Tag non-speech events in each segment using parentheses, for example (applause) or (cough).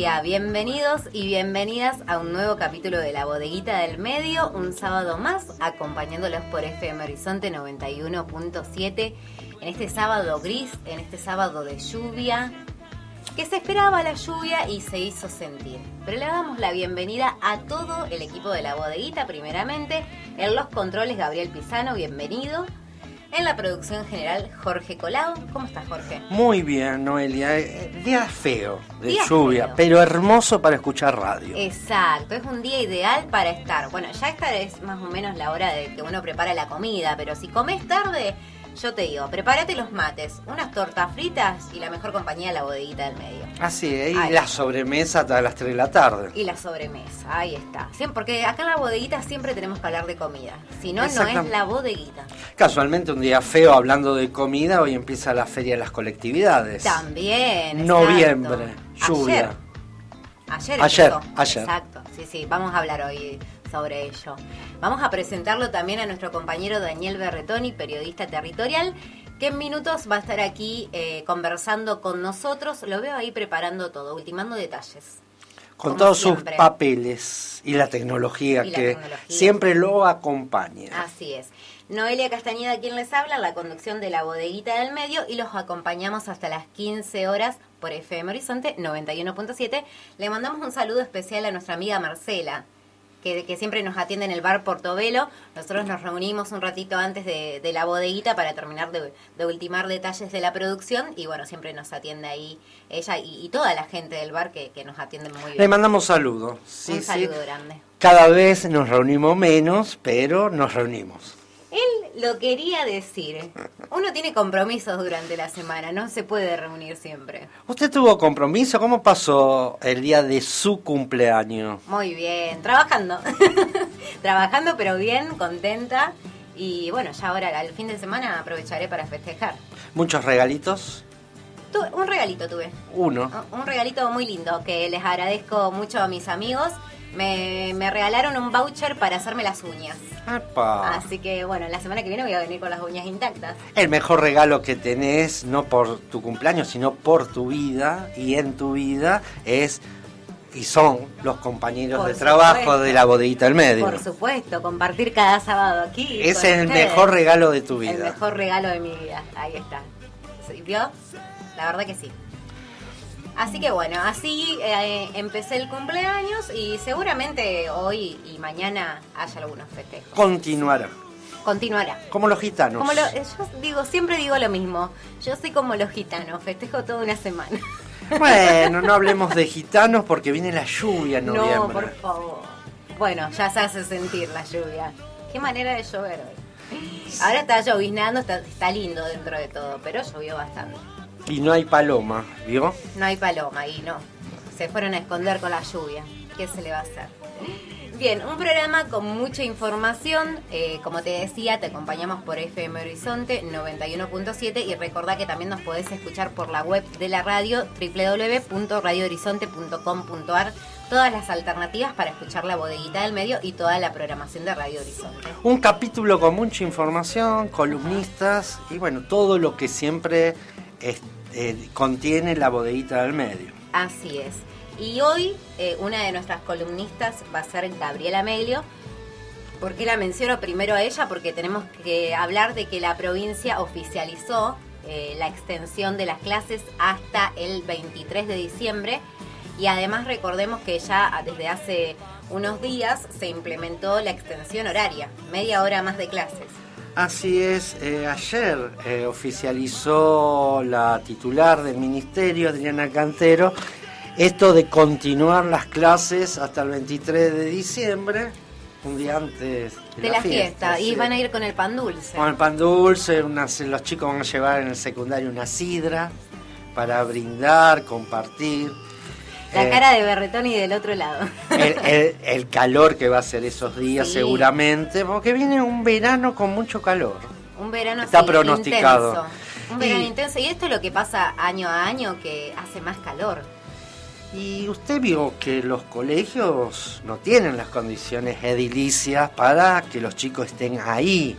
Bienvenidos y bienvenidas a un nuevo capítulo de La Bodeguita del Medio, un sábado más, acompañándolos por FM Horizonte 91.7 en este sábado gris, en este sábado de lluvia, que se esperaba la lluvia y se hizo sentir. Pero le damos la bienvenida a todo el equipo de La Bodeguita, primeramente, en los controles Gabriel Pisano, bienvenido. En la producción general, Jorge Colado. ¿Cómo estás, Jorge? Muy bien, Noelia. Eh, Día feo de Día lluvia, feo. pero hermoso para escuchar radio. Exacto, es un día ideal para estar. Bueno, ya esta es más o menos la hora de que uno prepara la comida, pero si comes tarde, yo te digo, prepárate los mates, unas tortas fritas y la mejor compañía, la bodeguita del medio. Así es, y la sobremesa hasta las 3 de la tarde. Y la sobremesa, ahí está. Siempre, porque acá en la bodeguita siempre tenemos que hablar de comida. Si no, no es la bodeguita. Casualmente, un día feo hablando de comida, hoy empieza la Feria de las Colectividades. También. Noviembre, exacto. lluvia. Ayer. Ayer. Ayer, ayer. Exacto. Sí, sí. Vamos a hablar hoy sobre ello. Vamos a presentarlo también a nuestro compañero Daniel Berretoni, periodista territorial, que en minutos va a estar aquí eh, conversando con nosotros. Lo veo ahí preparando todo, ultimando detalles. Con como todos siempre. sus papeles y la tecnología Y la que tecnología. siempre lo acompaña. Así es. Noelia Castañeda, quien les habla, la conducción de la bodeguita del medio y los acompañamos hasta las 15 horas por FM Horizonte 91.7. Le mandamos un saludo especial a nuestra amiga Marcela, que, que siempre nos atiende en el bar Portobelo. Nosotros nos reunimos un ratito antes de, de la bodeguita para terminar de, de ultimar detalles de la producción y bueno, siempre nos atiende ahí ella y, y toda la gente del bar que, que nos atiende muy Le bien. mandamos saludos. Sí, un sí. saludo grande. Cada vez nos reunimos menos, pero nos reunimos. Lo quería decir. Uno tiene compromisos durante la semana, no se puede reunir siempre. ¿Usted tuvo compromiso? ¿Cómo pasó el día de su cumpleaños? Muy bien, trabajando. (laughs) trabajando, pero bien, contenta. Y bueno, ya ahora al fin de semana aprovecharé para festejar. ¿Muchos regalitos? Tuve, un regalito tuve. Uno. Un regalito muy lindo que les agradezco mucho a mis amigos. Me, me regalaron un voucher para hacerme las uñas. ¡Apa! Así que bueno, la semana que viene voy a venir con las uñas intactas. El mejor regalo que tenés, no por tu cumpleaños, sino por tu vida y en tu vida, es y son los compañeros Por de trabajo supuesto. de la bodeguita del medio. Por supuesto, compartir cada sábado aquí. Ese es el ustedes. mejor regalo de tu vida. El mejor regalo de mi vida. Ahí está. ¿Sí, ¿Vio? La verdad que sí. Así que bueno, así eh, empecé el cumpleaños y seguramente hoy y mañana haya algunos festejos. Continuará. Continuará. Como los gitanos. Como lo, yo digo, siempre digo lo mismo. Yo soy como los gitanos, festejo toda una semana. Bueno, no (laughs) hablemos de gitanos porque viene la lluvia en noviembre. No, por favor. Bueno, ya se hace sentir la lluvia. Qué manera de llover hoy. Ahora está lloviznando, está, está lindo dentro de todo, pero llovió bastante. Y no hay paloma, ¿vio? No hay paloma y no. Se fueron a esconder con la lluvia. ¿Qué se le va a hacer? Bien, un programa con mucha información. Eh, como te decía, te acompañamos por FM Horizonte 91.7 y recordá que también nos podés escuchar por la web de la radio www.radiohorizonte.com.ar. Todas las alternativas para escuchar la bodeguita del medio y toda la programación de Radio Horizonte. Un capítulo con mucha información, columnistas y bueno, todo lo que siempre es- eh, contiene la bodeguita del medio. Así es. Y hoy eh, una de nuestras columnistas va a ser Gabriela Meglio. ¿Por qué la menciono primero a ella? Porque tenemos que hablar de que la provincia oficializó eh, la extensión de las clases hasta el 23 de diciembre. Y además recordemos que ya desde hace unos días se implementó la extensión horaria, media hora más de clases. Así es, eh, ayer eh, oficializó la titular del ministerio, Adriana Cantero, esto de continuar las clases hasta el 23 de diciembre, un día antes de, De la fiesta. Y sí. van a ir con el pan dulce. Con el pan dulce, unas- los chicos van a llevar en el secundario una sidra para brindar, compartir. La Eh, cara de Berretoni del otro lado. el, el- el calor que va a ser esos días Sí. seguramente, porque viene un verano con mucho calor. Un verano Está pronosticado. intenso. Un verano Y- intenso. Y esto es lo que pasa año a año, que hace más calor. Y usted vio que los colegios no tienen las condiciones edilicias para que los chicos estén ahí,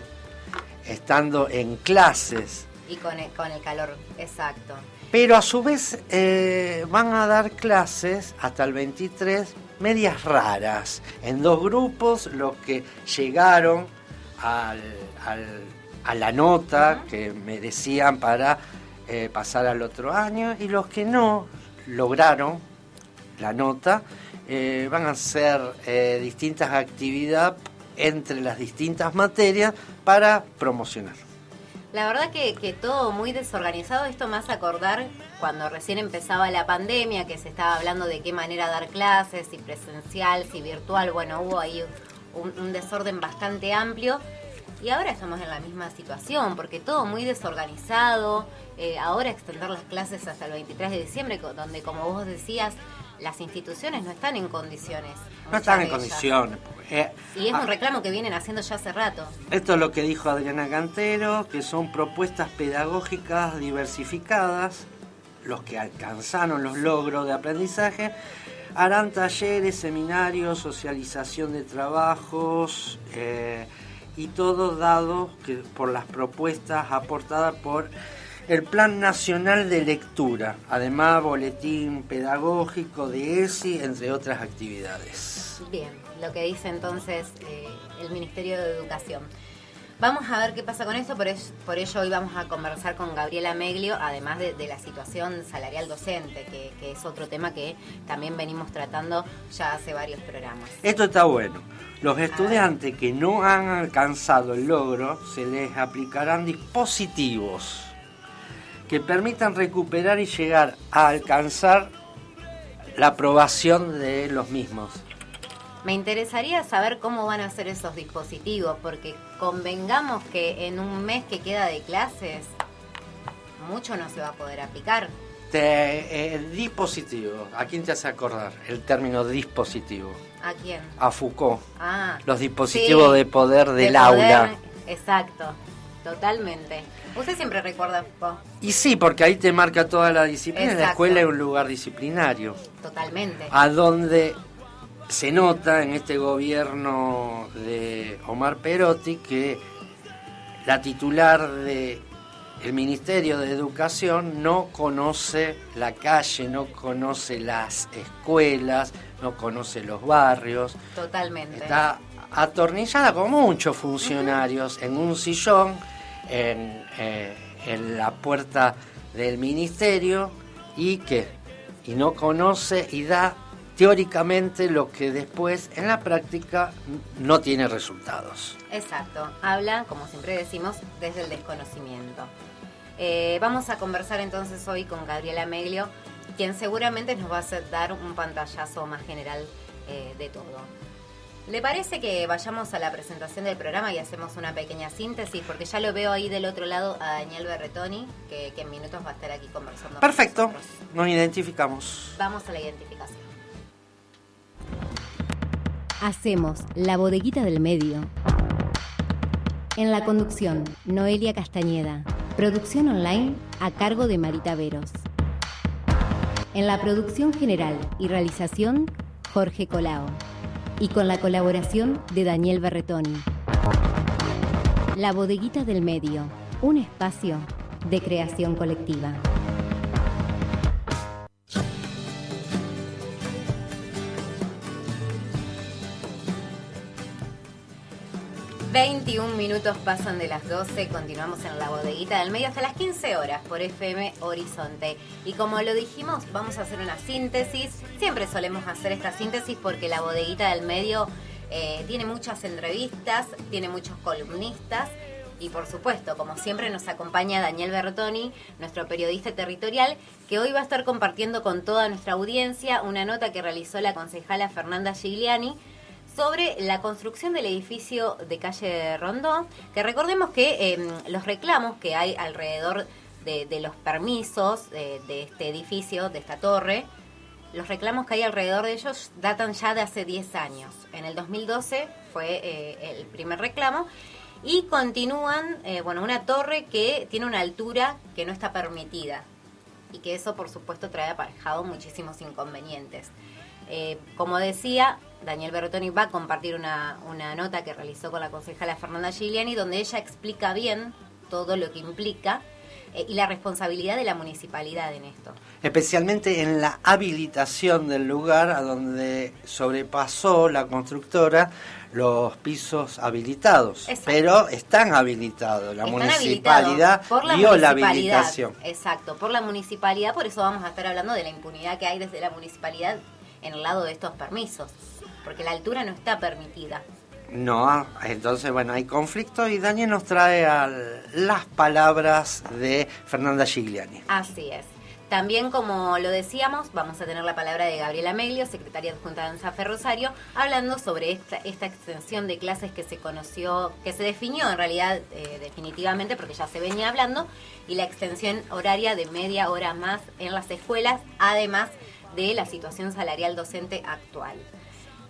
estando en clases. Y con el, con el calor, exacto. Pero a su vez eh, van a dar clases hasta el 23 medias raras, en dos grupos, los que llegaron a la nota que merecían para eh, pasar al otro año y los que no lograron la nota eh, van a hacer eh, distintas actividades entre las distintas materias para promocionar. La verdad que, todo muy desorganizado, esto más acordar cuando recién empezaba la pandemia, que se estaba hablando de qué manera dar clases, si presencial, si virtual, bueno, hubo ahí un, desorden bastante amplio. Y ahora estamos en la misma situación, porque todo muy desorganizado. Eh, ahora extender las clases hasta el 23 de diciembre, donde, como vos decías, las instituciones no están en condiciones. No están en condiciones. Eh, y es un ah, reclamo que vienen haciendo ya hace rato. Esto es lo que dijo Adriana Cantero, que son propuestas pedagógicas diversificadas, los que alcanzaron los logros de aprendizaje, harán talleres, seminarios, socialización de trabajos eh, y todo dado que, por las propuestas aportadas por el Plan Nacional de Lectura, además boletín pedagógico de ESI, entre otras actividades. Bien, lo que dice entonces eh, el Ministerio de Educación. Vamos a ver qué pasa con eso, por, por ello hoy vamos a conversar con Gabriela Meglio, además de, la situación salarial docente, que, que, es otro tema que también venimos tratando ya hace varios programas. Esto está bueno. Los estudiantes que no han alcanzado el logro, se les aplicarán dispositivos que permitan recuperar y llegar a alcanzar la aprobación de los mismos. Me interesaría saber cómo van a ser esos dispositivos, porque convengamos que en un mes que queda de clases, mucho no se va a poder aplicar. el eh, dispositivo, ¿a quién te hace acordar el término dispositivo? ¿A quién? A Foucault. Ah, los dispositivos de poder del aula. Exacto, totalmente. Usted siempre recuerda Y sí, porque ahí te marca toda la disciplina. La escuela es un lugar disciplinario. Totalmente. A donde se nota en este gobierno de Omar Perotti que la titular de el Ministerio de Educación no conoce la calle, no conoce las escuelas, no conoce los barrios. Totalmente. Está atornillada con muchos funcionarios en un sillón eh, en, la puerta del ministerio y que y no conoce y da teóricamente lo que después en la práctica no tiene resultados. Exacto, habla, como siempre decimos, desde el desconocimiento. Eh, vamos a conversar entonces hoy con Gabriela Meglio, quien seguramente nos va a dar un pantallazo más general eh, de todo. ¿Le parece que vayamos a la presentación del programa y hacemos una pequeña síntesis? Porque ya lo veo ahí del otro lado a Daniel Berretoni, que, en minutos va a estar aquí conversando. Perfecto, nos identificamos. Vamos a la identificación. Hacemos la bodeguita del medio. En la conducción, Noelia Castañeda. Producción online a cargo de Marita Veros. En la producción general y realización, Jorge Colao y con la colaboración de Daniel Berretoni. La bodeguita del medio, un espacio de creación colectiva. 21 minutos pasan de las 12, continuamos en la bodeguita del medio hasta las 15 horas por FM Horizonte. Y como lo dijimos, vamos a hacer una síntesis. Siempre solemos hacer esta síntesis porque la bodeguita del medio eh, tiene muchas entrevistas, tiene muchos columnistas. Y por supuesto, como siempre, nos acompaña Daniel Bertoni, nuestro periodista territorial, que hoy va a estar compartiendo con toda nuestra audiencia una nota que realizó la concejala Fernanda Gigliani sobre la construcción del edificio de calle Rondó, que recordemos que em, los reclamos que hay alrededor de, los permisos de, este edificio, de esta torre, los reclamos que hay alrededor de ellos datan ya de hace 10 años. En el 2012 fue eh, el primer reclamo y continúan, eh, bueno, una torre que tiene una altura que no está permitida y que eso por supuesto trae aparejado muchísimos inconvenientes. Eh, como decía, Daniel Bertoni va a compartir una, nota que realizó con la concejala Fernanda Giuliani, donde ella explica bien todo lo que implica eh, y la responsabilidad de la municipalidad en esto. Especialmente en la habilitación del lugar a donde sobrepasó la constructora los pisos habilitados, pero están habilitados. La municipalidad por la dio la habilitación. Exacto, por la municipalidad, por eso vamos a estar hablando de la impunidad que hay desde la municipalidad en el lado de estos permisos, porque la altura no está permitida. No, entonces bueno, hay conflicto y Daniel nos trae las palabras de Fernanda Gigliani. Así es. También, como lo decíamos, vamos a tener la palabra de Gabriela Meglio, secretaria adjunta de ANSAFE Rosario, hablando sobre esta, esta extensión de clases que se conoció, que se definió en realidad eh, definitivamente, porque ya se venía hablando, y la extensión horaria de media hora más en las escuelas, además de la situación salarial docente actual.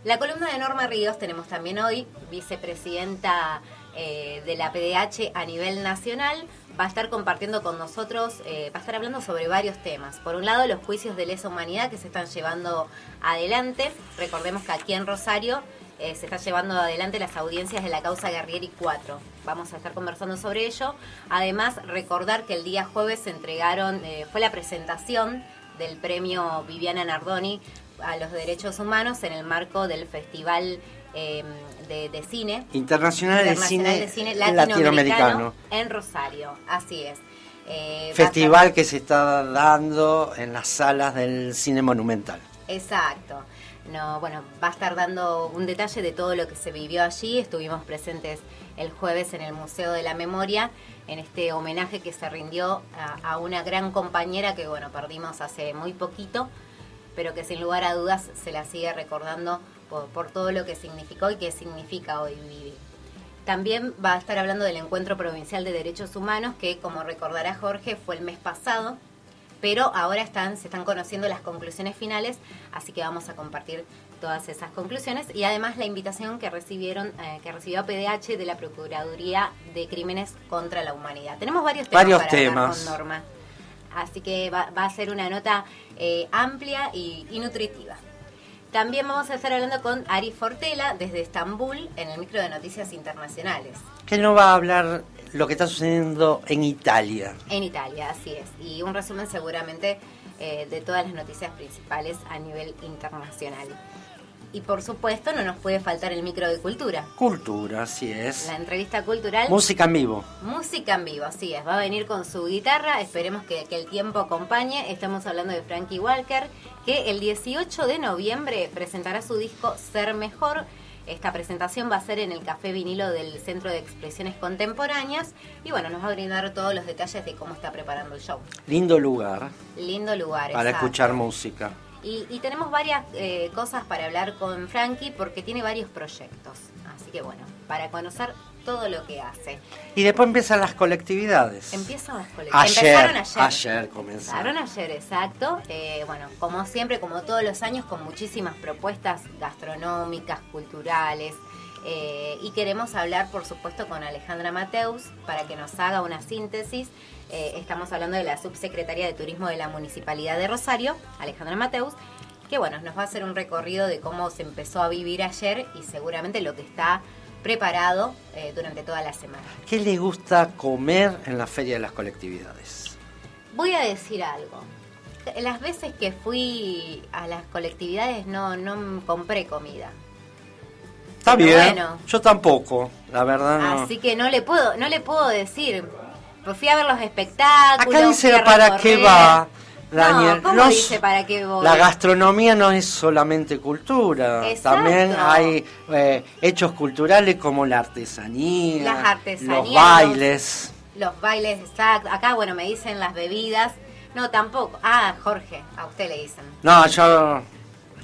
La columna de Norma Ríos tenemos también hoy, vicepresidenta eh, de la PDH a nivel nacional, va a estar compartiendo con nosotros, eh, va a estar hablando sobre varios temas. Por un lado, los juicios de lesa humanidad que se están llevando adelante. Recordemos que aquí en Rosario eh, se está llevando adelante las audiencias de la causa Guerrieri 4. Vamos a estar conversando sobre ello. Además, recordar que el día jueves se entregaron, fue la presentación del premio Viviana Nardoni a los derechos humanos en el marco del Festival Em, de, cine. Internacional, de, cine latinoamericano, en Rosario, así es. Eh, Festival que se está dando en las salas del cine monumental. Exacto. No, bueno, va a estar dando un detalle de todo lo que se vivió allí. Estuvimos presentes el jueves en el Museo de la Memoria en este homenaje que se rindió a, a una gran compañera que bueno perdimos hace muy poquito, pero que sin lugar a dudas se la sigue recordando por, todo lo que significó y que significa hoy vivir. También va a estar hablando del Encuentro Provincial de Derechos Humanos, que como recordará Jorge fue el mes pasado, pero ahora están, se están conociendo las conclusiones finales, así que vamos a compartir todas esas conclusiones y además la invitación que recibieron, eh, que recibió PDH de la Procuraduría de Crímenes contra la Humanidad. Tenemos varios temas varios temas. con Norma, así que va, a ser una nota eh, amplia y nutritiva. También vamos a estar hablando con Ari Fortela desde Estambul en el micro de noticias internacionales. Que no va a hablar lo que está sucediendo en Italia. En Italia, así es. Y un resumen seguramente eh, de todas las noticias principales a nivel internacional. Y por supuesto no nos puede faltar el micro de cultura. Cultura, así es. La entrevista cultural. Música en vivo. Música en vivo, así es. Va a venir con su guitarra, esperemos que, que el tiempo acompañe. Estamos hablando de Frankie Walker, que el 18 de noviembre presentará su disco Ser Mejor. Esta presentación va a ser en el Café Vinilo del Centro de Expresiones Contemporáneas y bueno, nos va a brindar todos los detalles de cómo está preparando el show. Lindo lugar. Lindo lugar. Para escuchar música. Y, tenemos varias eh, cosas para hablar con Frankie porque tiene varios proyectos. Así que bueno, para conocer todo lo que hace. Y después empiezan las colectividades. Empiezan las colectividades. Empezaron ayer. Ayer comenzaron. ayer, exacto. Eh, bueno, como siempre, como todos los años, con muchísimas propuestas gastronómicas, culturales. Eh, y queremos hablar, por supuesto, con Alejandra Mateus para que nos haga una síntesis eh, estamos hablando de la subsecretaria de Turismo de la Municipalidad de Rosario, Alejandra Mateus, que bueno, nos va a hacer un recorrido de cómo se empezó a vivir ayer y seguramente lo que está preparado eh, durante toda la semana. ¿Qué le gusta comer en la Feria de las Colectividades? Voy a decir algo. Las veces que fui a las colectividades no, no compré comida. Está bien. yo tampoco, la verdad no. Así que no le puedo, no le puedo decir. Pues fui a ver los espectáculos. Acá dice para qué va. Daniel, no, dice para qué voy? La gastronomía no es solamente cultura, también hay eh, hechos culturales como la artesanía, las artesanías, los bailes. Los, bailes, exacto. Acá, bueno, me dicen las bebidas. No, tampoco. Ah, Jorge, a usted le dicen. No, yo,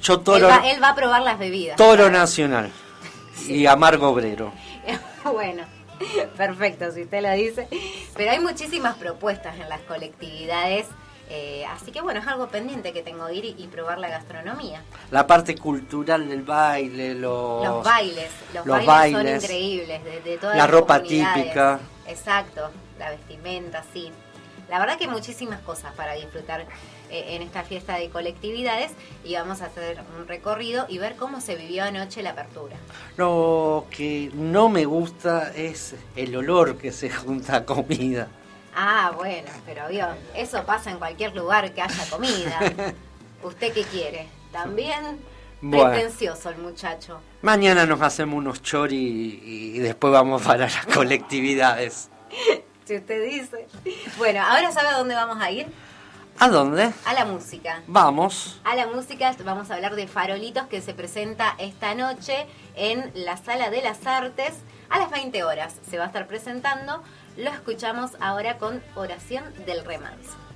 yo todo él, va, él va a probar las bebidas. Toro nacional y amargo obrero. (laughs) bueno. Perfecto, si usted lo dice. Pero hay muchísimas propuestas en las colectividades. Eh, así que bueno, es algo pendiente que tengo de ir y, probar la gastronomía. La parte cultural del baile, los, los bailes. Los, bailes, son increíbles, de, La ropa típica. Exacto, la vestimenta, sí. La verdad que muchísimas cosas para disfrutar eh, en esta fiesta de colectividades y vamos a hacer un recorrido y ver cómo se vivió anoche la apertura. Lo que no me gusta es el olor que se junta a comida. Ah, bueno, pero vio, eso pasa en cualquier lugar que haya comida. (laughs) ¿Usted qué quiere? También Bueno. pretencioso el muchacho. Mañana nos hacemos unos chori y después vamos para las colectividades. Si usted dice. Bueno, ahora sabe a dónde vamos a ir. ¿A dónde? A la música. Vamos. A la música vamos a hablar de Farolitos que se presenta esta noche en la Sala de las Artes a las 20 horas. Se va a estar presentando. Lo escuchamos ahora con Oración del Remanso.